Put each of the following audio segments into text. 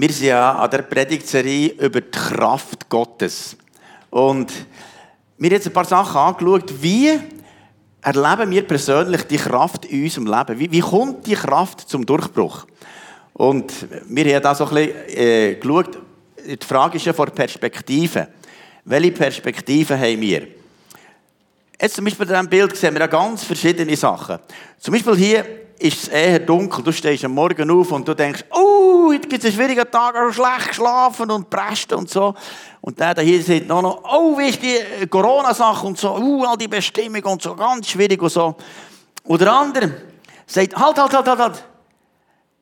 Wir sind ja an der Predigtserie über die Kraft Gottes. Und wir haben jetzt ein paar Sachen angeschaut. Wie erleben wir persönlich die Kraft in unserem Leben? Wie, wie kommt die Kraft zum Durchbruch? Und wir haben da so ein bisschen äh, geschaut. Die Frage ist ja vor Perspektive. Welche Perspektive haben wir? Jetzt zum Beispiel in diesem Bild sehen wir ja ganz verschiedene Sachen. Zum Beispiel hier ist es eher dunkel. Du stehst am Morgen auf und du denkst, oh, heute gibt es einen schwierigen Tag, ich schlecht geschlafen und presst und so. Und der hier sieht noch, noch oh, wie ist die Corona-Sache und so, uh, all die Bestimmungen und so, ganz schwierig und so. Und der andere sagt, halt, halt, halt, halt, halt.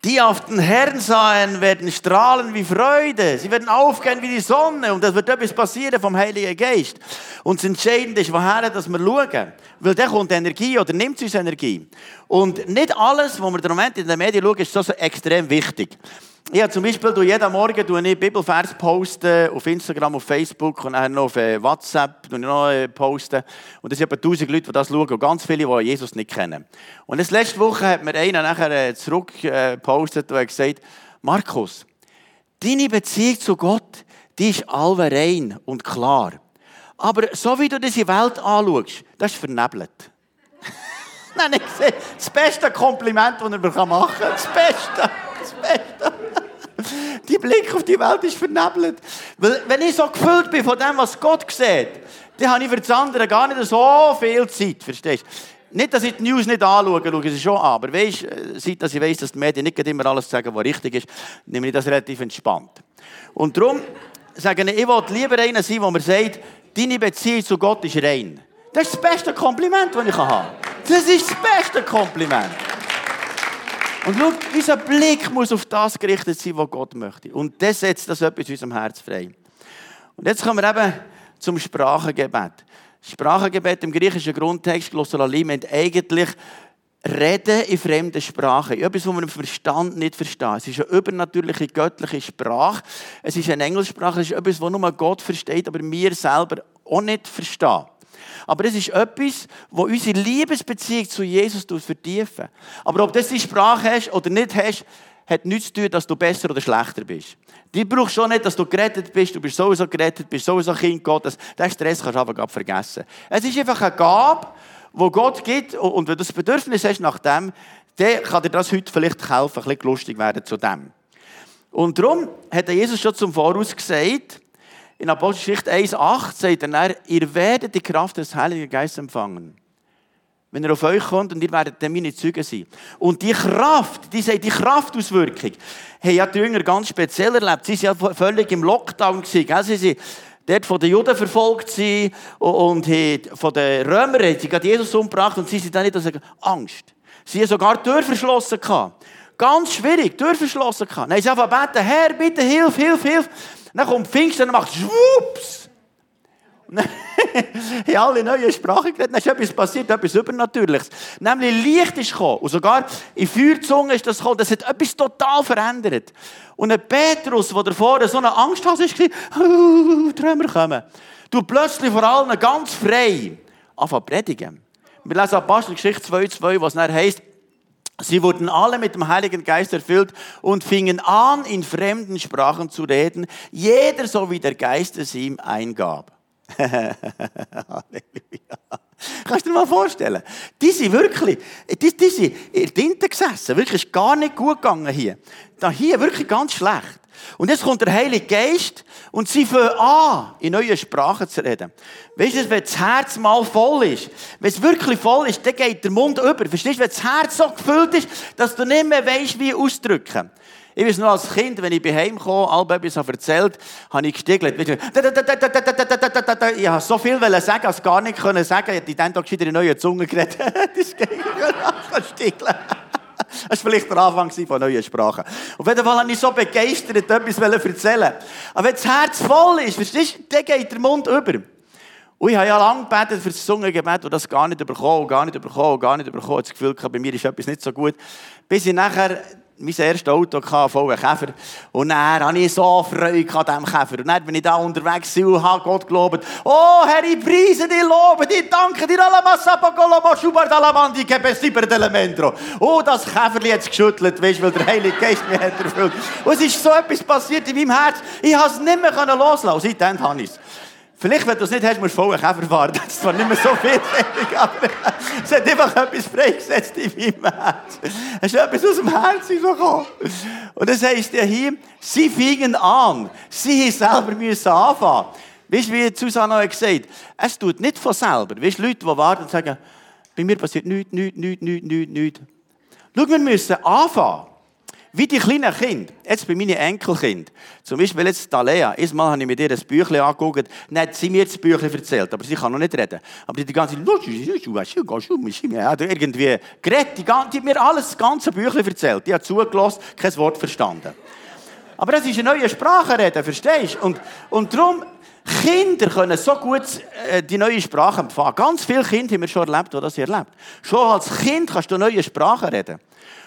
Die auf den Herrn sahen, werden strahlen wie Freude. Sie werden aufgehen wie die Sonne. Und es wird etwas passieren vom Heiligen Geist. Und das Entscheidende ist, woher wir schauen. Weil der kommt Energie oder nimmt uns Energie. Und nicht alles, was wir im Moment in den Medien schauen, ist so extrem wichtig. Ich habe zum Beispiel du jeden Morgen ich Bibelvers posten auf Instagram, auf Facebook und dann noch auf äh, WhatsApp äh, posten. Und es sind etwa tausend Leute, die das schauen und ganz viele, die Jesus nicht kennen. Und das letzte Woche hat mir einer nachher äh, zurückgepostet und gesagt, Markus, deine Beziehung zu Gott, die ist allrein und klar. Aber so wie du diese Welt anschaust, das ist vernebelt. Nein, ich das beste Kompliment, das er machen kann. Das Beste. Das Beste. Die Blick auf die Welt ist vernebelt. Weil, wenn ich so gefüllt bin von dem, was Gott sieht, dann habe ich für das andere gar nicht so viel Zeit. Verstehst du? Nicht, dass ich die News nicht anschaue, schaue sie schon an. Aber weißt, äh, seit dass ich weiss, dass die Medien nicht immer alles sagen, was richtig ist, nehme ich das relativ entspannt. Und darum sage ich, ich will lieber einer sein, der mir sagt, deine Beziehung zu Gott ist rein. Das ist das beste Kompliment, das ich haben kann. Das ist das beste Kompliment. Und schau, unser Blick muss auf das gerichtet sein, was Gott möchte. Und das setzt das etwas in unserem Herz frei. Und jetzt kommen wir eben zum Sprachengebet. Sprachengebet im griechischen Grundtext, Glossolalim, eigentlich Reden in fremden Sprachen. Etwas, was man im Verstand nicht versteht. Es ist eine übernatürliche, göttliche Sprache. Es ist eine Engelssprache. Es ist etwas, was nur Gott versteht, aber wir selber auch nicht verstehen. Aber es ist etwas, wo unsere Liebesbeziehung zu Jesus vertiefen. Aber ob du die Sprache hast oder nicht hast, hat nichts zu tun, dass du besser oder schlechter bist. Die brauchst schon nicht, dass du gerettet bist, du bist sowieso gerettet, bist sowieso Kind Gottes. Den Stress kannst du einfach vergessen. Es ist einfach eine Gabe, die Gott gibt. Und wenn du das Bedürfnis hast nach dem, dann kann dir das heute vielleicht helfen, ein bisschen lustig werden zu dem. Und darum hat Jesus schon zum Voraus gesagt, in Apostelgeschichte 1,8 sagt er dann, ihr werdet die Kraft des Heiligen Geistes empfangen. Wenn er auf euch kommt und ihr werdet dann meine Züge sein. Und die Kraft, die sagt, die Kraftauswirkung, haben ja die Jünger ganz speziell erlebt. Sie waren ja völlig im Lockdown. Gewesen, sie sind dort von den Juden verfolgt und von den Römern haben sie gerade Jesus umgebracht und sie sind dann nicht also Angst. Sie haben sogar die Tür verschlossen. Ganz schwierig, die Tür verschlossen. Haben sie einfach beten, Herr, bitte hilf, hilf, hilf. Dann kommt Pfingsten und macht schwupps. Und dann haben alle neue Sprachen geredet. Dann ist etwas passiert, etwas Übernatürliches. Nämlich Licht ist gekommen. Und sogar in Feuerzungen ist das gekommen. Das hat etwas total verändert. Und ein Petrus, der davor so eine Angst hatte, war, Träumer kommen. Du plötzlich vor allem ganz frei anfangen predigen. Wir lesen Apostelgeschichte 2,2, was dann heisst, Sie wurden alle mit dem Heiligen Geist erfüllt und fingen an, in fremden Sprachen zu reden, jeder so wie der Geist es ihm eingab. Halleluja. Kannst du dir mal vorstellen? Die sind wirklich, die, die sind in Tinte gesessen. Wirklich, ist gar nicht gut gegangen hier. Da hier wirklich ganz schlecht. Und jetzt kommt der Heilige Geist und sie fangen an, in neuen Sprachen zu reden. Weißt du, wenn das Herz mal voll ist, wenn es wirklich voll ist, dann geht der Mund über. Verstehst du, wenn das Herz so gefüllt ist, dass du nicht mehr weißt, wie ausdrücken. Ich weiß noch als Kind, wenn ich bei Heim kam, alle etwas erzählt, habe ich gestiegelt. Ich habe so viel sagen, als gar nicht können sagen. Ich habe dann doch wieder in neue Zunge geredet. das geht nicht. Das war vielleicht der Anfang von neuen Sprachen. Auf jeden Fall habe ich so begeistert etwas erzählen. Aber wenn das Herz voll ist, verstehst du, dann geht der Mund über. Und ich habe ja lange gebetet für das Zungengebet und das gar nicht bekommen, gar nicht bekommen, gar nicht bekommen. Das Gefühl, bei mir ist etwas nicht so gut. Bis ich nachher mein erstes Auto, VW Käfer. Und dann hatte ich so Freude an diesem Käfer. Und dann bin ich da unterwegs und habe Gott gelobt. Oh, Herr, ich preise dich, lobe dich, danke dir, Alamasapagolama, Schubert, Alamandi, Gebesiber, Delemendro. Oh, das Käferli hat es geschüttelt, weißt, weil der Heilige Geist mich hat erfüllt. Und es ist so etwas passiert in meinem Herz. Ich konnte es nicht mehr loslassen. Seitdem habe ich es. Vielleicht, wenn du es nicht hast, musst du voll einen Käfer fahren. Das ist zwar nicht mehr so vielfältig, aber es hat einfach etwas freigesetzt in meinem Herz. Es ist etwas aus dem Herzen gekommen. Und das heisst ja hier, sie fingen an. Sie selber müssen anfangen. Weißt du, wie Susanne hat gesagt es tut nicht von selber. Weißt du, Leute, die warten und sagen, bei mir passiert nichts, nichts, nichts, nichts, nichts, nichts. Schau, wir müssen anfangen. Wie die kleinen Kinder, jetzt bei meinen Enkelkind, zum Beispiel jetzt Dalea, erstmal habe ich mit ihr ein Büchlein angeguckt, hat sie mir das Büchlein erzählt, aber sie kann noch nicht reden. Aber die ganze Zeit, irgendwie geredet, die, die hat mir alles, das ganze Büchlein erzählt. Die hat zugelassen, kein Wort verstanden. Aber das ist eine neue Sprache reden, verstehst du? Und, und darum, Kinder können so gut äh, die neue Sprache empfangen. Ganz viele Kinder haben wir schon erlebt, die das erlebt. Schon als Kind kannst du neue Sprache reden.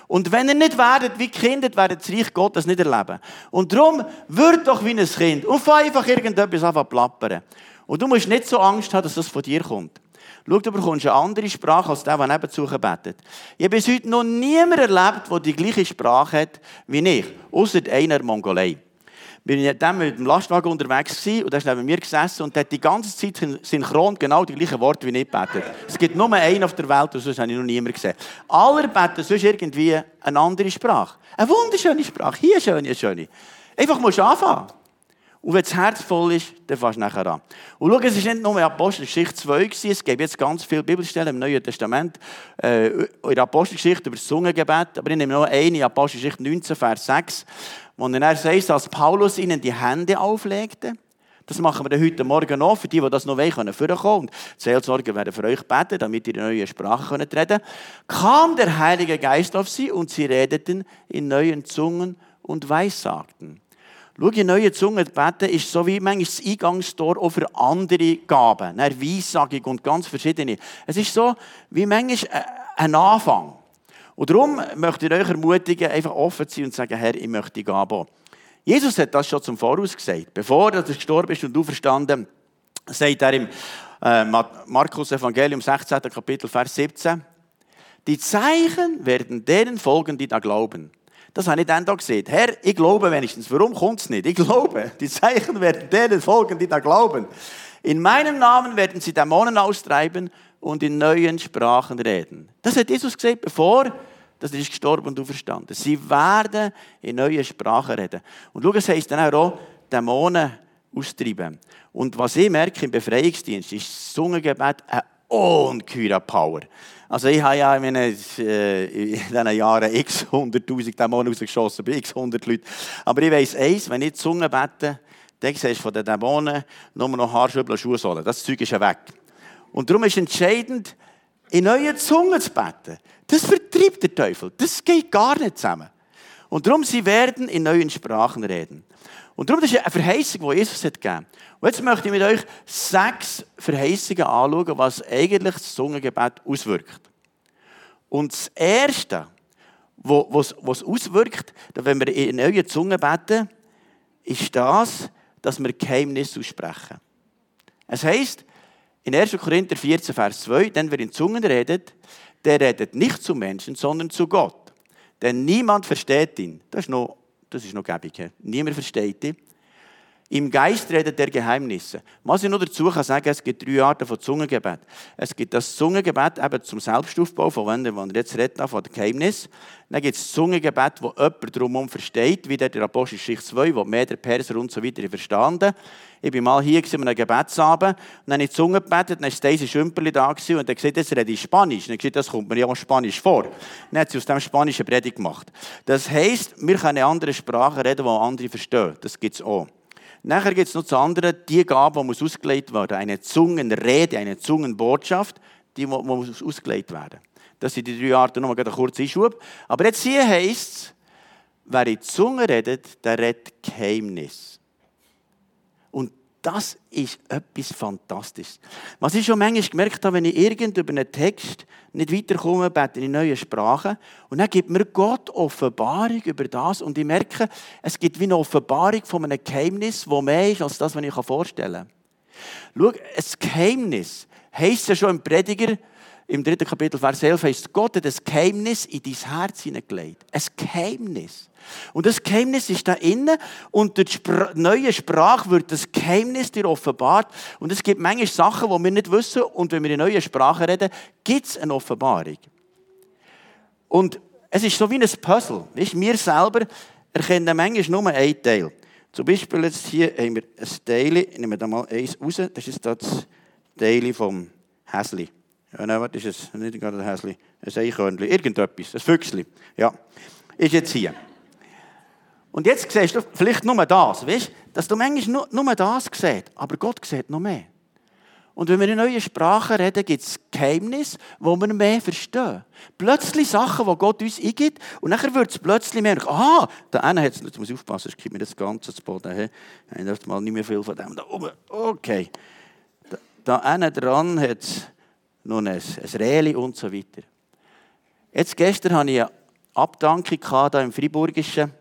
Und wenn ihr nicht werdet wie Kinder, werdet das Reich Gottes nicht erleben. Und darum, wird doch wie ein Kind und fang einfach irgendetwas an plappern. Und du musst nicht so Angst haben, dass das von dir kommt. Schau, du bekommst eine andere Sprache als der, der nebenzu betet. Ich habe bis heute noch niemand erlebt, der die gleiche Sprache hat wie ich, außer einer Mongolei ich dann mit dem Lastwagen unterwegs und der ist neben mir gesessen und hat die ganze Zeit synchron genau die gleichen Worte wie ich betet. Es gibt nur einen auf der Welt und sonst habe ich noch niemanden gesehen. Alle beten sonst irgendwie eine andere Sprache. Eine wunderschöne Sprache. Hier eine schöne, eine schöne. Einfach musst du anfangen. Und wenn das Herz voll ist, dann fährst du nachher an. Und schau, es war nicht nur Apostelgeschichte 2, gewesen, es gibt jetzt ganz viele Bibelstellen im Neuen Testament, äh, in der Apostelgeschichte über das Zungengebet, aber ich nehme noch eine, Apostelgeschichte 19, Vers 6, wo er sagt, als Paulus ihnen die Hände auflegte, das machen wir heute Morgen noch, für die, die das noch wollen, können vorkommen. Und die Seelsorger werden für euch beten, damit ihr in neue Sprache reden könnt. Kam der Heilige Geist auf sie und sie redeten in neuen Zungen und weissagten. Schau, in neue Zungen beten ist so wie manchmal das Eingangstor auch für andere Gaben. Eine Weissagung und ganz verschiedene. Es ist so wie manchmal äh, ein Anfang. Und darum möchte ich euch ermutigen, einfach offen zu sein und zu sagen, Herr, ich möchte gehen. Jesus hat das schon zum Voraus gesagt. Bevor er gestorben ist und du verstanden, sagt er im äh, Markus Evangelium 16. Kapitel, Vers 17, die Zeichen werden denen folgen, die da glauben. Das habe ich dann da gesehen. Herr, ich glaube wenigstens. Warum kommt es nicht? Ich glaube. Die Zeichen werden denen folgen, die da glauben. In meinem Namen werden sie Dämonen austreiben und in neuen Sprachen reden. Das hat Jesus gesagt, bevor er ist gestorben und auferstanden. Sie werden in neuen Sprachen reden. Und schau, es heisst dann auch, Dämonen austreiben. Und was ich merke im Befreiungsdienst, ist das Zungengebet eine ungeheure Power. Also ich habe ja in, meinen, äh, in diesen Jahren x 100'000 Dämonen rausgeschossen, bei x 100 Leuten. Aber ich weiss eins, wenn ich die Zunge bete, dann siehst du von den Dämonen nur noch Haarschübel und Schuhsohlen. Das Zeug ist ja weg. Und darum ist entscheidend, in neue Zungen zu beten. Das vertreibt der Teufel. Das geht gar nicht zusammen. Und darum, sie werden in neuen Sprachen reden. Und darum, das ist eine Verheißung, die Jesus hat gegeben. Und jetzt möchte ich mit euch sechs Verheißungen anschauen, was eigentlich das Zungengebet auswirkt. Und das Erste, was es auswirkt, wenn wir in neuen Zungen beten, ist das, dass wir Geheimnisse aussprechen. Es heisst, in 1. Korinther 14, Vers 2, denn wer in Zungen redet, der redet nicht zu Menschen, sondern zu Gott. Denn niemand versteht ihn. Das ist noch, das ist noch gäbig. Niemand versteht ihn. Im Geist redet er Geheimnisse. Was ich nur dazu kann sagen, es gibt drei Arten von Zungengebet. Es gibt das Zungengebet eben zum Selbstaufbau, von wenn wir jetzt reden, von dem Geheimnis. Dann gibt es das Zungengebet, wo jemand drumherum versteht, wie der Apostelgeschichte 2, wo mehr der Perser und so weiter verstanden. Ich bin mal hier an einem Gebetsabend und dann habe ich die Zunge gebetet, dann war Daisy Schümperli da und er gesagt, jetzt rede ich Spanisch. Und ich gesagt, das kommt mir ja auch Spanisch vor. Dann hat sie aus dem Spanischen Predigt gemacht. Das heisst, wir können andere Sprache reden, die andere verstehen. Das gibt es auch. Nachher gibt es noch zu anderen, die Gabe, die muss ausgelegt werden. Eine Zungenrede, eine Zungenbotschaft, die muss ausgelegt werden. Das sind die drei Arten, nur einen kurzen Einschub. Aber jetzt hier heisst es, wer in die Zunge redet, der redet Geheimnis. Das ist etwas Fantastisches. Was ich schon manchmal gemerkt habe, wenn ich irgend über einen Text nicht weiterkomme, bete in neue Sprachen. Und dann gibt mir Gott Offenbarung über das. Und ich merke, es gibt wie eine Offenbarung von einem Geheimnis, das mehr ist als das, was ich mir vorstellen kann. Schau, ein Geheimnis heisst ja schon im Prediger, im dritten Kapitel, Vers 11, heißt Gott hat ein Geheimnis in dein Herz hineingelegt. Ein Geheimnis. Und das Geheimnis ist da innen und durch die neue Sprache wird das Geheimnis dir offenbart. Und es gibt manchmal Sachen, die wir nicht wissen. Und wenn wir in neue Sprache reden, gibt es eine Offenbarung. Und es ist so wie ein Puzzle. Weißt, wir selber erkennen manchmal nur einen Teil. Zum Beispiel jetzt hier haben wir ein Teil, ich nehme da mal eins raus, das ist das Teil vom Häsli. Ja, nein, was ist es? Nicht gerade ein Häsli, ein Eichhörnchen, irgendetwas, ein Füchsli. Ja, ist jetzt hier. Und jetzt siehst du vielleicht nur das, weißt dass du manchmal nur, nur das siehst, aber Gott sieht noch mehr. Und wenn wir in neuen Sprachen reden, gibt es Geheimnisse, wo wir mehr verstehen. Plötzlich Sachen, die Gott uns eingibt, und dann wird es plötzlich mehr, aha, da eine hat es, jetzt muss ich aufpassen, sonst gibt mir das Ganze zu Boden. Hey. Ich darf mal nicht mehr viel von dem da oben. Okay. Da eine dran hat es noch ein, ein Reli und so weiter. Jetzt gestern hatte ich eine Abdankung hier im Friburgischen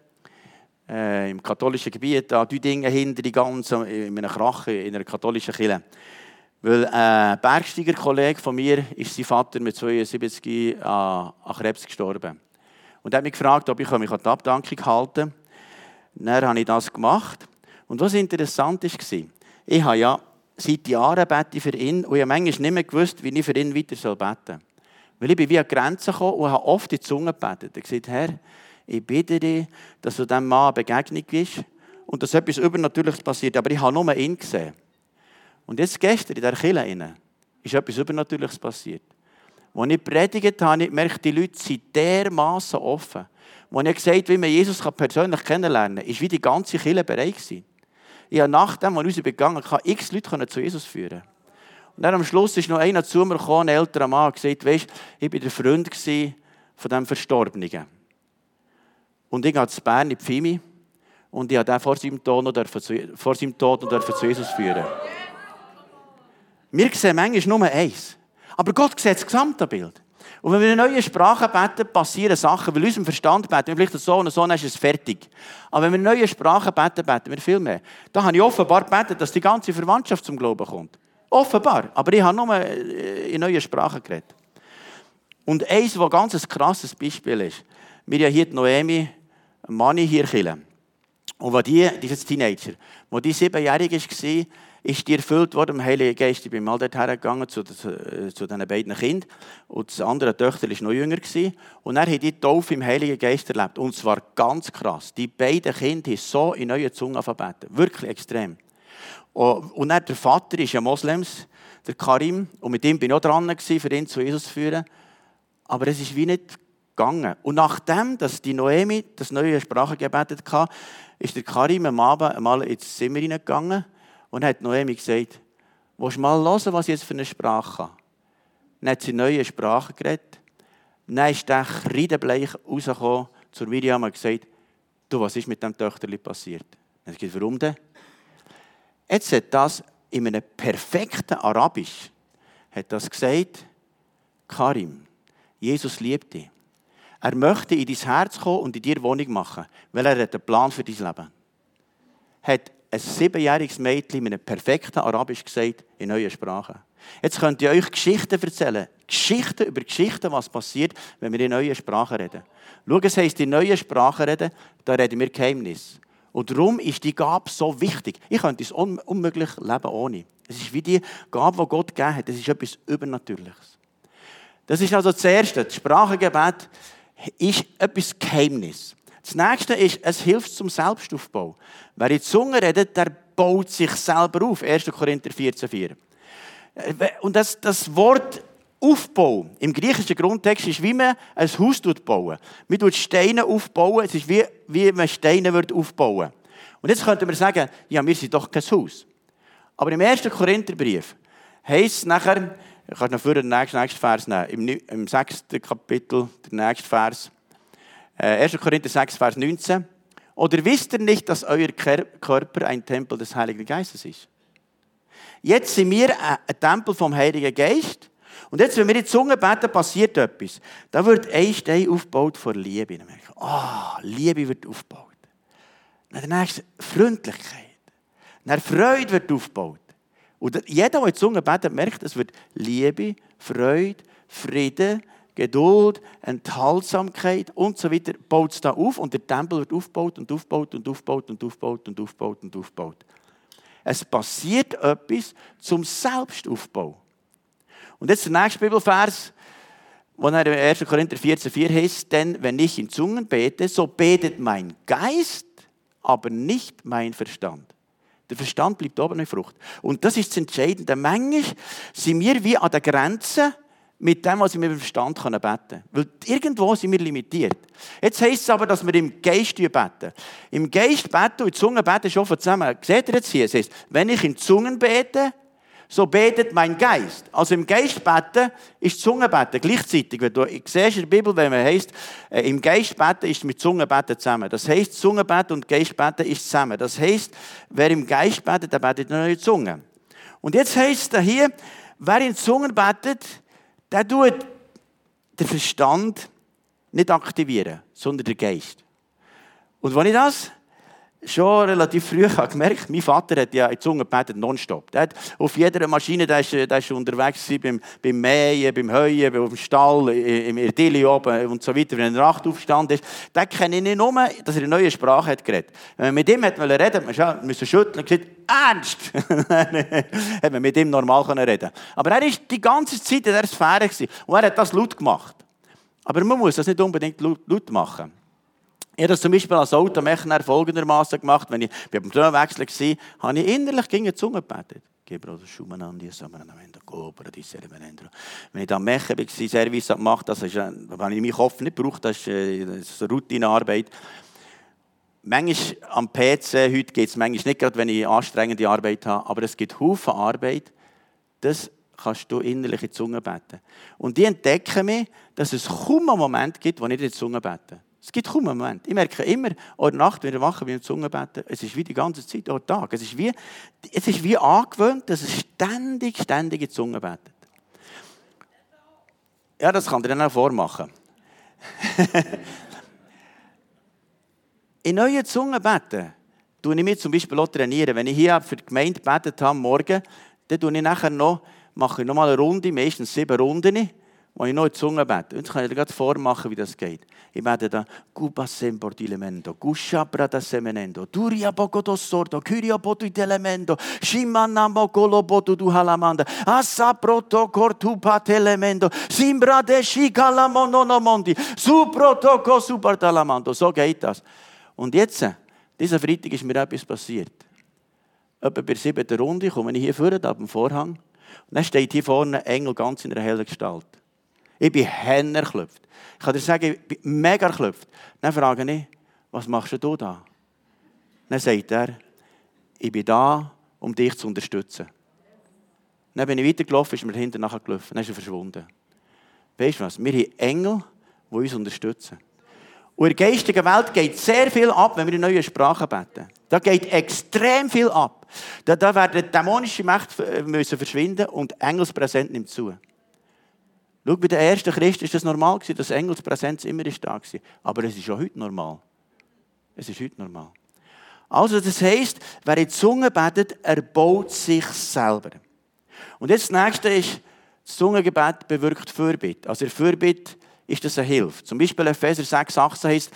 äh, im katholischen Gebiet, da Dinge hinter die ganzen, in einer Krache, in einer katholischen Kirche. Weil ein Bergsteiger-Kollege von mir ist sein Vater mit 72 an, an Krebs gestorben. Und er hat mich gefragt, ob ich mich an die Abdankung halten kann. Dann habe ich das gemacht. Und was interessant war, ich habe ja seit Jahren bete für ihn und ich habe manchmal nicht mehr gewusst, wie ich für ihn weiter beten soll. Weil ich bin wie an Grenzen gekommen und habe oft in die Zunge gebetet. Ich gesagt, Herr, ich bitte dich, dass du diesem Mann Begegnung bist und dass etwas Übernatürliches passiert. Aber ich habe nur ihn gesehen. Und jetzt gestern in der Kirche ist etwas Übernatürliches passiert. Als ich predigt habe, ich die Leute sind dermaßen offen. Als ich gesagt habe, wie man Jesus persönlich kennenlernen kann, ist wie die ganze Kirche bereit. Ich habe nach dem, was uns begangen habe, x Leute zu Jesus führen. Und dann am Schluss ist noch einer zu mir gekommen, ein älterer Mann, und gesagt, weißt, ich war der Freund von dem Verstorbenen. Und ich gehe zu Bern in die Pfimi und ich durfte vor seinem Tod noch, zu, vor seinem Tod noch zu Jesus führen. Wir sehen manchmal nur eins. Aber Gott sieht das gesamte Bild. Und wenn wir in neue Sprache beten, passieren Sachen, weil unserem Verstand beten, wir vielleicht so und so, dann ist es fertig. Aber wenn wir in neue Sprache beten, beten wir viel mehr. Da habe ich offenbar gebetet, dass die ganze Verwandtschaft zum Glauben kommt. Offenbar. Aber ich habe nur äh, in neue Sprache geredet. Und eins, was ganz ein krasses Beispiel ist. Wir haben hier die Noemi, Manni hier killen. Und als die, dieses Teenager, wo die siebenjährig war, ist die erfüllt worden im Heiligen Geist. Ich bin mal dort hergegangen zu, zu, zu diesen beiden Kindern. Und das andere Töchter war noch jünger. Gewesen. Und er hat die Taufe im Heiligen Geist erlebt. Und zwar ganz krass. Die beiden Kinder haben so in neue Zungen verbeten. Wirklich extrem. Und dann der Vater ist ja Moslems, der Karim. Und mit ihm bin ich auch dran, für ihn zu Jesus zu führen. Aber es ist wie nicht gegangen. Und nachdem, dass die Noemi das neue Sprache gebetet hat, ist der Karim am Abend einmal ins Zimmer hineingegangen und hat Noemi gesagt, willst du mal hören, was ich jetzt für eine Sprache habe? Dann hat sie neue Sprache geredet. Dann ist der kreidebleich rausgekommen zu Miriam und gesagt, du, was ist mit dem Töchterli passiert? Dann hat sie gesagt, warum denn? Jetzt hat das in einem perfekten Arabisch hat das gesagt, Karim, Jesus liebt dich. Er möchte in dein Herz kommen und in dir Wohnung machen, weil er hat einen Plan für dein Leben. Hat ein siebenjähriges Mädchen mit einem perfekten Arabisch gesagt, in neuer Sprache. Jetzt könnt ihr euch Geschichten erzählen. Geschichten über Geschichten, was passiert, wenn wir in neue Sprache reden. Schau, es heisst, in neue Sprache reden, da reden wir Geheimnis. Und darum ist die Gabe so wichtig. Ich könnte es unmöglich leben ohne. Es ist wie die Gabe, die Gott gegeben hat. Das ist etwas Übernatürliches. Das ist also das Erste. Das Sprachengebet ist etwas Geheimnis. Das nächste ist, es hilft zum Selbstaufbau. Wer in Zunge redet, der baut sich selber auf. 1. Korinther 14,4. Und das, das Wort Aufbau im griechischen Grundtext ist, wie man ein Haus bauen. Man baut Steine aufbauen, es ist wie, wie man Steine aufbauen Und jetzt könnte man sagen, ja, wir sind doch kein Haus. Aber im 1. Korintherbrief heisst es nachher, ich kann noch für den nächsten, nächsten Vers nehmen. Im, Im sechsten Kapitel, der nächste Vers. Äh, 1. Korinther 6, Vers 19. Oder wisst ihr nicht, dass euer Körper ein Tempel des Heiligen Geistes ist? Jetzt sind wir ein Tempel vom Heiligen Geist. Und jetzt, wenn wir in die Zunge beten, passiert etwas. Da wird ein Stein aufgebaut vor Liebe. Ah, oh, Liebe wird aufgebaut. Dann der nächste Freundlichkeit. Dann Freude wird aufgebaut. Und jeder, der in die Zunge betet, merkt, es wird Liebe, Freude, Frieden, Geduld, Enthaltsamkeit und so weiter, baut es da auf und der Tempel wird aufgebaut und aufgebaut und aufgebaut und aufgebaut und aufgebaut und aufgebaut. Es passiert etwas zum Selbstaufbau. Und jetzt der nächste Bibelvers, wo er in 1. Korinther 14,4 heißt, denn wenn ich in Zungen bete, so betet mein Geist, aber nicht mein Verstand. Der Verstand bleibt oben in Frucht. Und das ist das Entscheidende. Manchmal sind wir wie an der Grenze mit dem, was wir mit dem Verstand beten können. Weil irgendwo sind wir limitiert. Jetzt heisst es aber, dass wir im Geist beten. Im Geist beten und in Zungen beten schon zusammen. Seht ihr jetzt hier? Es heißt, wenn ich in Zungen bete, so betet mein Geist. Also im Geist beten ist Zungenbeten gleichzeitig. Wenn du siehst in der Bibel, wenn man heißt, äh, im Geist beten ist mit Zungenbeten zusammen. Das heißt, Zungenbeten und Geistbeten ist zusammen. Das heißt, wer im Geist betet, der betet nur in Zungen. Und jetzt heißt es hier, wer in Zungen betet, der tut den Verstand nicht aktivieren, sondern den Geist. Und wenn ich das schon relativ früh habe gemerkt, mein Vater hat ja in die Zunge gebetet, nonstop. Der hat auf jeder Maschine, der ist, der ist unterwegs beim, beim Mähen, beim Heuen, beim Stall, im Irdili oben und so weiter. Wenn er der Nacht aufgestanden ist, den kenne ich nicht nur, dass er eine neue Sprache hat geredet. Wenn man mit ihm hat reden wollte, man musste schütteln und gesagt, ernst! hat man mit ihm normal reden Aber er war die ganze Zeit in dieser Sphäre und er hat das laut gemacht. Aber man muss das nicht unbedingt laut machen. Ich habe das zum Beispiel als Automecher folgendermaßen gemacht. Wenn ich beim Tonwechsel war, habe ich innerlich gegen die Zunge gebetet. Wenn ich dann Mechen war, Service gemacht das ist, habe ich meinen Kopf nicht gebraucht, das ist, äh, eine Routinearbeit. Manchmal am PC, heute geht es manchmal nicht gerade, wenn ich anstrengende Arbeit habe, aber es gibt Haufen Arbeit, das kannst du innerlich in die Zunge beten. Und die entdecken mir, dass es kaum einen Moment gibt, wo ich in die Zunge bete. Es gibt kaum einen Moment. Ich merke immer, oder Nacht, wenn ich wache, wie ich Zunge beten, es ist wie die ganze Zeit, auch Tag. Es ist wie, es ist wie angewöhnt, dass es ständig, ständig in die Zunge betet. Ja, das kann ich dann auch vormachen. in neuen Zungen beten, tue ich mir zum Beispiel auch trainieren. Wenn ich hier für die Gemeinde gebetet habe, morgen, dann tue ich nachher noch, mache ich noch mal eine Runde, meistens sieben Runden wo ich noch in die Zunge bete. Und jetzt kann ich dir gerade vormachen, wie das geht. Ich bete da, Cuba sempor di elemento, Gushabra da semenendo, Duria poco do sordo, Kyria potu di elemento, Shimana mokolo potu du halamanda, Assa proto cortu pat elemento, Simbra de shikalamono no mondi, Su proto co supertalamando. So geht das. Und jetzt, dieser Freitag ist mir etwas passiert. Etwa bei der siebten Runde komme ich hier vorne, ab dem Vorhang. Und dann steht hier vorne ein Engel ganz in einer hellen Gestalt. Ich bin Henner erklüpft. Ich kann dir sagen, ich bin mega erklüpft. Dann frage ich, was machst du da? Dann sagt er, ich bin da, um dich zu unterstützen. Dann bin ich weitergelaufen, ist mir hinten nachher gelaufen. Dann ist er verschwunden. Weißt du was? Wir haben Engel, die uns unterstützen. Und in der geistigen Welt geht sehr viel ab, wenn wir in neue Sprachen beten. Da geht extrem viel ab. Da, da werden dämonische Mächte äh, verschwinden und Engelspräsent nimmt zu. Schau, bei den ersten Christen war das normal, dass Engelspräsenz immer da war. Aber es ist auch heute normal. Es ist heute normal. Also, das heisst, wer in die Zunge betet, erbaut sich selber. Und jetzt das nächste ist, das Zungengebet bewirkt Fürbitte. Also, in Fürbitte ist das eine Hilfe. Zum Beispiel Epheser 6, 18 heißt,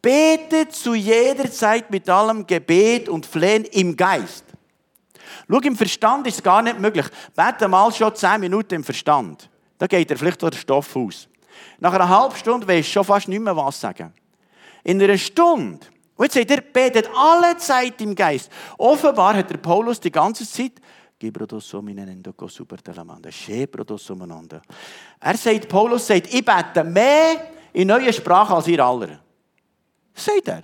betet zu jeder Zeit mit allem Gebet und Flehen im Geist. Schau, im Verstand ist es gar nicht möglich. Bete mal schon 10 Minuten im Verstand. Da geht er vielleicht der Stoff aus. Nach einer halben Stunde weisst du schon fast nicht mehr was sagen. In einer Stunde, und jetzt seht ihr, betet alle Zeit im Geist. Offenbar hat der Paulus die ganze Zeit er sagt, Paulus sagt, ich bete mehr in neue Sprache als ihr aller. Sagt er.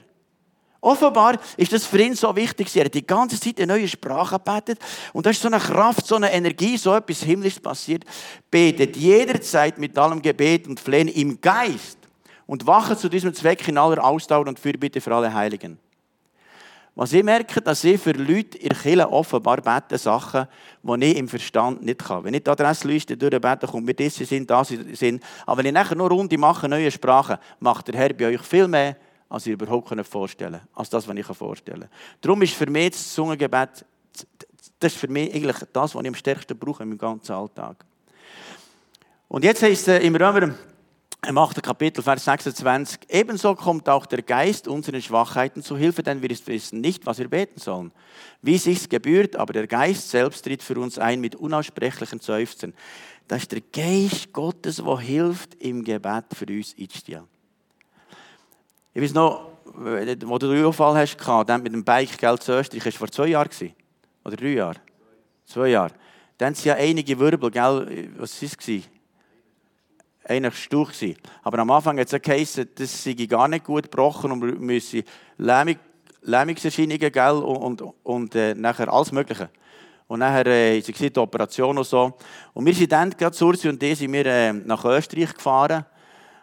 Offenbar ist das für ihn so wichtig. Er hat die ganze Zeit eine neue Sprache gebetet. Und da ist so eine Kraft, so eine Energie, so etwas Himmlisches passiert. Betet jederzeit mit allem Gebet und Flehen im Geist. Und wache zu diesem Zweck in aller Ausdauer und Fürbitte für alle Heiligen. Was ich merke, dass ich für Leute in Kirche offenbar bete Sachen, die ich im Verstand nicht kann. Wenn ich die Adressliste durchbete, kommt mir das sind, das sind. Aber wenn ich nachher nur Runde mache, neue Sprachen, macht der Herr bei euch viel mehr, als ihr überhaupt vorstellen könnt. Als das, was ich vorstellen kann. Darum ist für mich das Zungengebet, das ist für mich eigentlich das, was ich am stärksten brauche in meinem ganzen Alltag. Und jetzt heißt es im Römer im 8. Kapitel, Vers 26, ebenso kommt auch der Geist unseren Schwachheiten zu Hilfe, denn wir wissen nicht, was wir beten sollen. Wie sich's gebührt, aber der Geist selbst tritt für uns ein mit unaussprechlichen Seufzen. Das ist der Geist Gottes, der hilft im Gebet für uns einzustellen. Ich weiß noch, wo du den Unfall hast, mit dem Bike Geld zu Österreich, das war vor zwei Jahren. Oder drei Jahre? Zwei Jahre. Dann sind ja einige Wirbel, gell? was war es? eigentlich Stuch gewesen. Aber am Anfang hat es geheißen, das sei gar nicht gut gebrochen und wir müssen Lähmung, Lähmungserscheinungen gell, und, und, und äh, nachher alles Mögliche. Und nachher äh, sie die Operation und so. Und wir sind dann, gerade Sursi und die, sind wir äh, nach Österreich gefahren.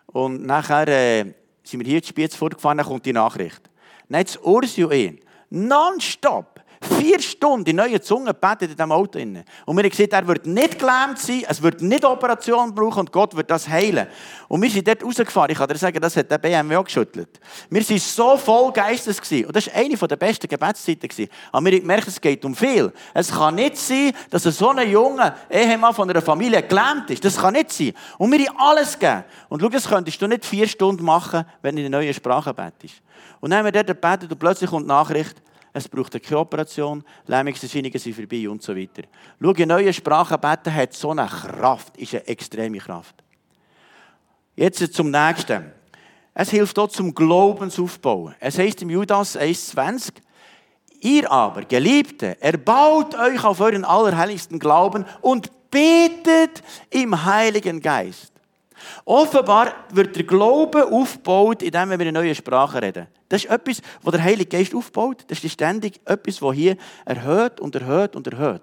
Und nachher äh, sind wir hier in Spiez vorgefahren, dann kommt die Nachricht. Dann hat Ursi und ihn nonstop Vier Stunden in neue Zunge betet in diesem Auto. Und wir haben gesagt, er wird nicht gelähmt sein, es wird nicht Operation brauchen und Gott wird das heilen. Und wir sind dort rausgefahren. Ich kann dir sagen, das hat der BMW auch geschüttelt. Wir waren so voll Geistes. Gewesen. Und das war eine der besten Gebetszeiten. Gewesen. Aber wir haben gemerkt, es geht um viel. Es kann nicht sein, dass so ein junger Ehemann von einer Familie gelähmt ist. Das kann nicht sein. Und wir haben alles gegeben. Und schau, das könntest du nicht vier Stunden machen, wenn du in eine neue Sprache betest. Und dann haben wir dort gebetet und plötzlich kommt die Nachricht, es braucht keine Operation, Lähmungserscheinungen sind vorbei und so weiter. Schau, in neue Sprachen beten hat so eine Kraft, ist eine extreme Kraft. Jetzt zum nächsten. Es hilft dort zum Glaubensaufbauen. Es heißt im Judas 1,20, Ihr aber, Geliebte, erbaut euch auf euren allerheiligsten Glauben und betet im Heiligen Geist. Offenbar wird der Glaube aufgebaut, indem wir in neue Sprache reden. Das ist etwas, was der Heilige Geist aufbaut. Das ist ständig etwas, was hier erhöht und erhöht und erhöht.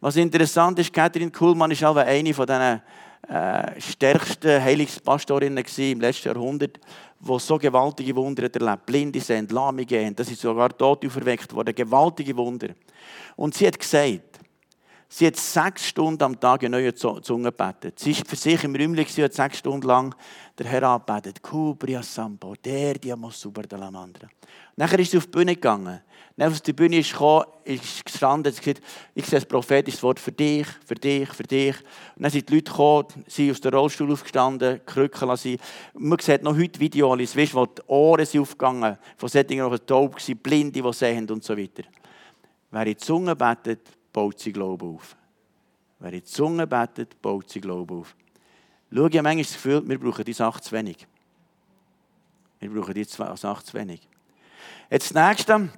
Was interessant ist, Catherine Kuhlmann ist auch eine von den äh, stärksten Heilungspastorinnen im letzten Jahrhundert, die so gewaltige Wunder erlebt. Blinde sind, Lahmige haben, das ist sogar tot auferweckt worden. Gewaltige Wunder. Und sie hat gesagt, Sie hat sechs Stunden am Tag in neue Zunge gebetet. Sie war für sich im Räumchen und hat sechs Stunden lang der Herr angebetet. Kubria Sampo, der Diamos super de la Mandra. Nachher ist sie auf die Bühne gegangen. Dann auf die Bühne ist gekommen, ist gestanden, hat gesagt, ich sehe ein prophetisches Wort für dich, für dich, für dich. Und dann sind die Leute gekommen, sie aus dem Rollstuhl aufgestanden, Krücken lassen. Man sieht noch heute Videos, weißt, wo die Ohren sind aufgegangen, von solchen, die taub waren, Blinde, die sehen und so weiter. Wer in die Zunge betet, baut sie Glauben auf. Wer in die Zunge betet, baut sie Glauben auf. Schau, ich habe manchmal das Gefühl, wir brauchen die Sache zu wenig. Wir brauchen die Sache zu wenig. Jetzt das nächste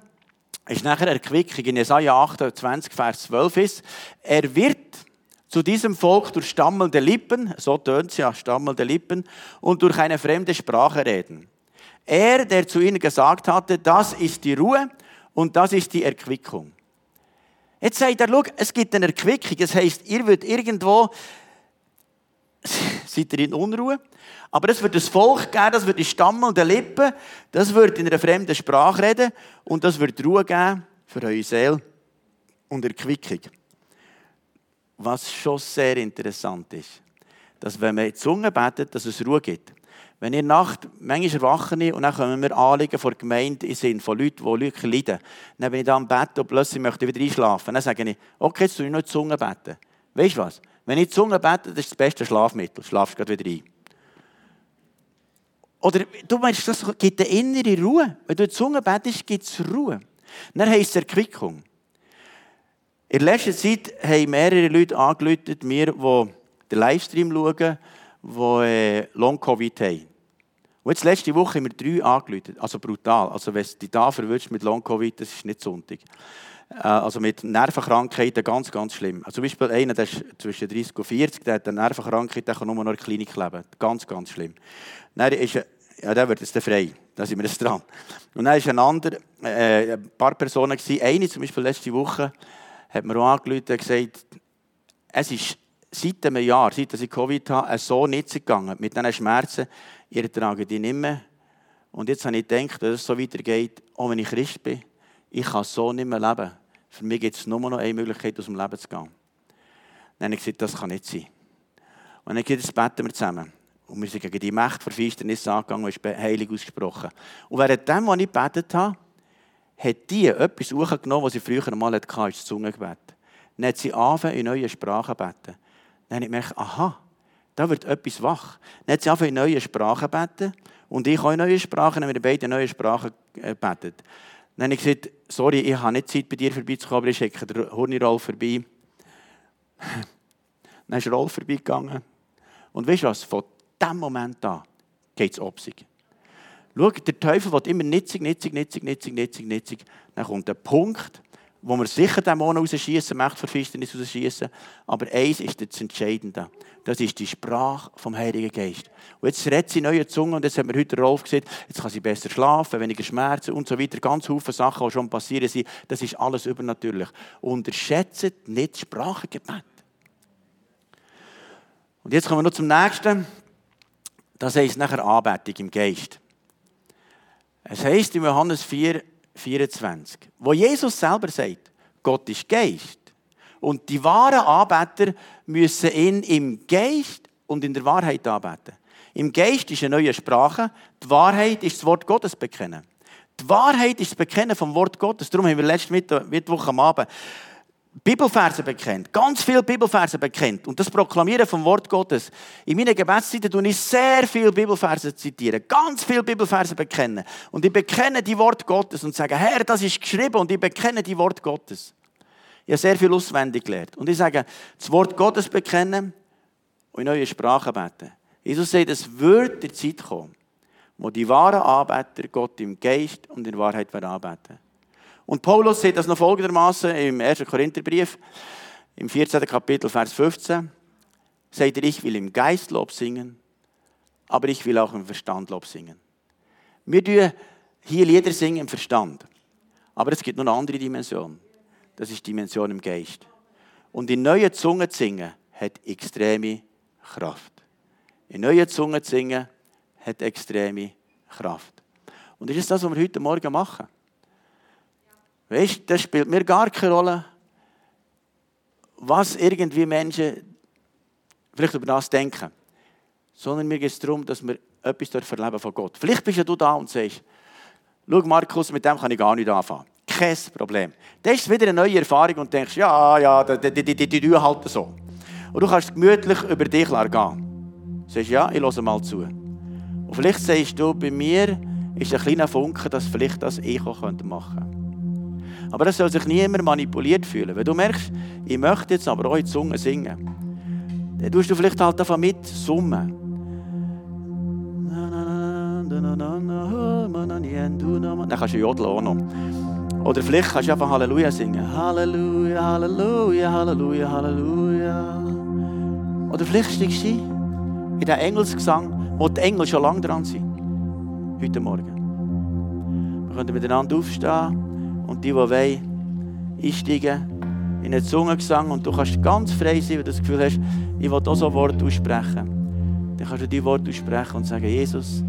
ist nachher Erquickung. In Jesaja 28, Vers 12 ist, er wird zu diesem Volk durch stammelnde Lippen, so tönt es ja, stammelnde Lippen, und durch eine fremde Sprache reden. Er, der zu ihnen gesagt hatte, das ist die Ruhe und das ist die Erquickung. Jetzt sagt er, schau, es gibt eine Erquickung. Das heisst, ihr wird irgendwo, seid ihr in Unruhe, aber es wird ein Volk geben, das wird die stammelnden Lippen, das wird in einer fremden Sprache reden und das wird Ruhe geben für eure Seele und Erquickung. Was schon sehr interessant ist, dass wenn man in die Zunge betet, dass es Ruhe gibt. Wenn ihr Nacht, manchmal erwachen und dann kommen wir Anliegen von der Gemeinde in Sinn, von Leuten, die Leute leiden. Dann bin ich da am Bett und plötzlich möchte ich wieder einschlafen. Dann sage ich, okay, jetzt soll ich noch die Zunge beten. Weißt du was? Wenn ich die Zunge bete, das ist das beste Schlafmittel. Schlafst gerade wieder ein. Oder du meinst, das gibt eine innere Ruhe. Wenn du die Zunge betest, gibt es Ruhe. Dann heisst es Erquickung. In letzter Zeit haben mehrere Leute angerufen, mir, die den Livestream schauen, die äh, Long-Covid haben. Und jetzt letzte Woche haben wir drei angerufen. Also brutal. Also wenn es dich da verwirrt mit Long-Covid, das ist nicht Sonntag. Äh, also mit Nervenkrankheiten ganz, ganz schlimm. Also zum Beispiel einer, der ist zwischen 30 und 40, der hat eine Nervenkrankheit, der kann nur noch in der Klinik leben. Ganz, ganz schlimm. Dann ist ja, der wird jetzt frei. Da sind wir jetzt dran. Und dann war ein anderer, äh, ein paar Personen, gewesen. eine zum Beispiel letzte Woche, hat mir auch angerufen und gesagt, es ist seit einem Jahr, seit ich Covid habe, so nicht gegangen. Mit diesen Schmerzen, ihr tragen die nicht mehr. Und jetzt habe ich gedacht, dass es so weitergeht, auch wenn ich Christ bin, ich kann so nicht mehr leben. Für mich gibt es nur noch eine Möglichkeit, aus dem Leben zu gehen. Dann habe ich gesagt, das kann nicht sein. Und dann gesagt, jetzt beten wir zusammen. Und wir sind gegen die Macht der Finsternis angegangen und ist heilig ausgesprochen. Und während dem, was ich gebetet habe, hat die etwas hochgenommen, was sie früher einmal hatte, das Zungengebet. Dann hat sie angefangen, in neue Sprachen zu beten. Dann habe ich gemerkt, aha, da wird etwas wach. Dann hat sie angefangen, in neue Sprachen beten. Und ich in neue Sprachen, dann haben wir beide neue Sprachen gebetet. Dann habe ich gesagt, sorry, ich habe nicht Zeit, bei dir vorbeizukommen, aber ich schicke den Hornirolf vorbei. Dann ist Rolf vorbeigegangen. Und weißt du was? Von diesem Moment an geht es obsig. Schau, der Teufel wird immer nitzig, nitzig, nitzig, nitzig, nitzig, nitzig. Dann kommt der Punkt, wo wir sicher Dämonen rausschießen, Macht Verfinsternis rausschießen. Aber eins ist das Entscheidende. Das ist die Sprache vom Heiligen Geist. Und jetzt redet sie neue Zunge und jetzt hat mir heute Rolf gesagt, jetzt kann sie besser schlafen, weniger Schmerzen und so weiter. Ganz viele Sachen, die schon passieren sind. Das ist alles übernatürlich. Unterschätzt nicht Sprachengebet. Und jetzt kommen wir noch zum nächsten. Das heisst nachher Anbetung im Geist. Es heisst in Johannes 4, 24, wo Jesus selber sagt, Gott ist Geist. Und die wahren Anbeter müssen ihn im Geist und in der Wahrheit anbeten. Im Geist ist eine neue Sprache, die Wahrheit ist das Wort Gottes bekennen. Die Wahrheit ist das Bekennen vom Wort Gottes. Darum haben wir letzte Mittwoch am Abend Bibelverse bekennt, ganz viele Bibelverse bekennt und das Proklamieren vom Wort Gottes. In meinen Gebetszeiten tue ich sehr viele Bibelverse zitieren, ganz viele Bibelverse bekennen. Und ich bekenne die Wort Gottes und sage, Herr, das ist geschrieben und ich bekenne die Wort Gottes. Ich habe sehr viel auswendig gelernt. Und ich sage, das Wort Gottes bekennen und in neue Sprache beten. Jesus sagt, es wird die Zeit kommen, wo die wahren Anbeter Gott im Geist und in Wahrheit anbeten und Paulus sieht das noch folgendermaßen im 1. Korintherbrief, im 14. Kapitel, Vers 15. Sagt er, ich will im Geist Lob singen, aber ich will auch im Verstand Lob singen. Wir tun hier Lieder singen im Verstand. Aber es gibt noch eine andere Dimension. Das ist die Dimension im Geist. Und in neuen Zungen zu singen, hat extreme Kraft. In neuen Zungen zu singen, hat extreme Kraft. Und das ist das, was wir heute Morgen machen. Weißt das spielt mir gar keine Rolle, was irgendwie Menschen vielleicht über das denken. Sondern mir geht es darum, dass wir etwas verleben von Gott. Vielleicht bist ja du da und sagst, schau Markus, mit dem kann ich gar nicht anfangen. Kein Problem. Das ist wieder eine neue Erfahrung und denkst, ja, ja, die, die, die, die tun halt so. Und du kannst gemütlich über dich gehen. Du sagst, ja, ich höre mal zu. Und vielleicht sagst du, bei mir ist ein kleiner Funke, dass vielleicht das ich auch machen könnte. Aber es soll sich niemand manipuliert fühlen. Wenn du merkst, ich möchte jetzt aber auch in Zunge singen, dann tust du vielleicht halt einfach mit summen. Dann kannst du jodeln auch noch. Oder vielleicht kannst du einfach Halleluja singen. Halleluja, Halleluja, Halleluja, Halleluja. Oder vielleicht steigst du in den Engelsgesang, wo die Engel schon lange dran sind. Heute Morgen. Wir können miteinander aufstehen. Und die, die wollen, einsteigen in einen Zungengesang und du kannst ganz frei sein, wenn du das Gefühl hast, ich will auch so ein Wort aussprechen. Dann kannst du die Wort aussprechen und sagen, Jesus,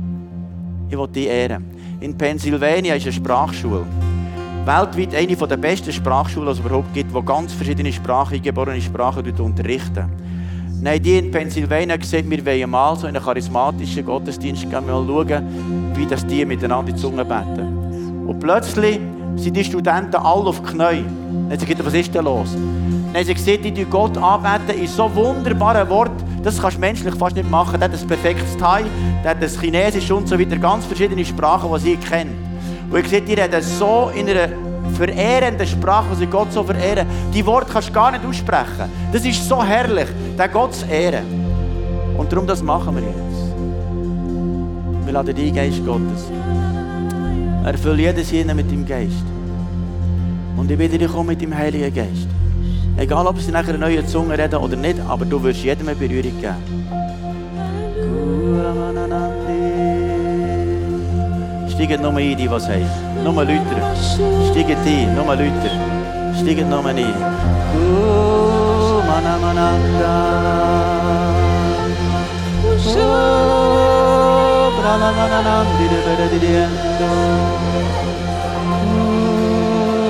ich will dich ehren. In Pennsylvania ist eine Sprachschule. Weltweit eine der besten Sprachschulen, die es überhaupt gibt, die ganz verschiedene Sprachen, eingeborene Sprachen unterrichten. Nein, die in Pennsylvania gesehen, wir wollen mal so in einen charismatischen Gottesdienst gehen, mal schauen, wie das die miteinander in die Zunge beten. Und plötzlich sind die Studenten alle auf die Knie. Dann haben sie was ist denn los? Dann haben sie gesagt, die Gott anbeten in so wunderbaren Wort, das kannst du menschlich fast nicht machen. Der hat ein perfektes Thai, der hat das Chinesisch und so weiter, ganz verschiedene Sprachen, die sie kennen. Und ich sehe, die reden so in einer verehrenden Sprache, die sie Gott so verehren. Die Worte kannst du gar nicht aussprechen. Das ist so herrlich, den Gott zu ehren. Und darum das machen wir jetzt. Wir laden die Geist Gottes. Erfülle jedes jeden mit dem Geist. Und ich bitte dich, komm mit dem Heiligen Geist. Egal, ob sie nachher eine neue Zunge reden oder nicht, aber du wirst jedem eine Berührung geben. Steigen nur ein, die was haben. Nur Leute. Steigen ein, nur Leute. Steigen nur ein. ララララランディルベルディディエンド。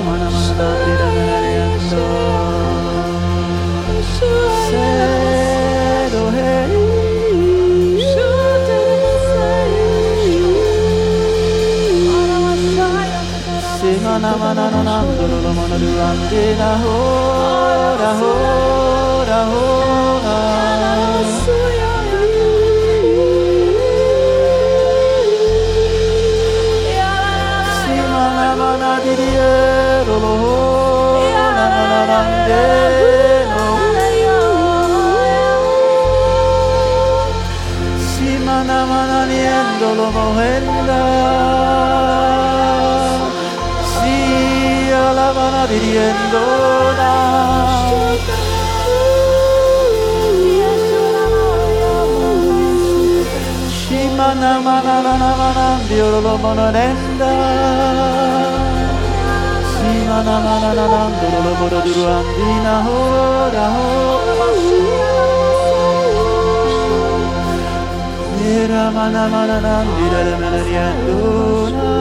マナマナダンディラメラリエンドセドヘイマナ solo na na si mana mana niendo lo mojenda si alabana diriendo la Mana mana mana mana, lo mononenda. na na na na na na do do do do do do di na ho na ho Nira mana mana na na na na, mana do na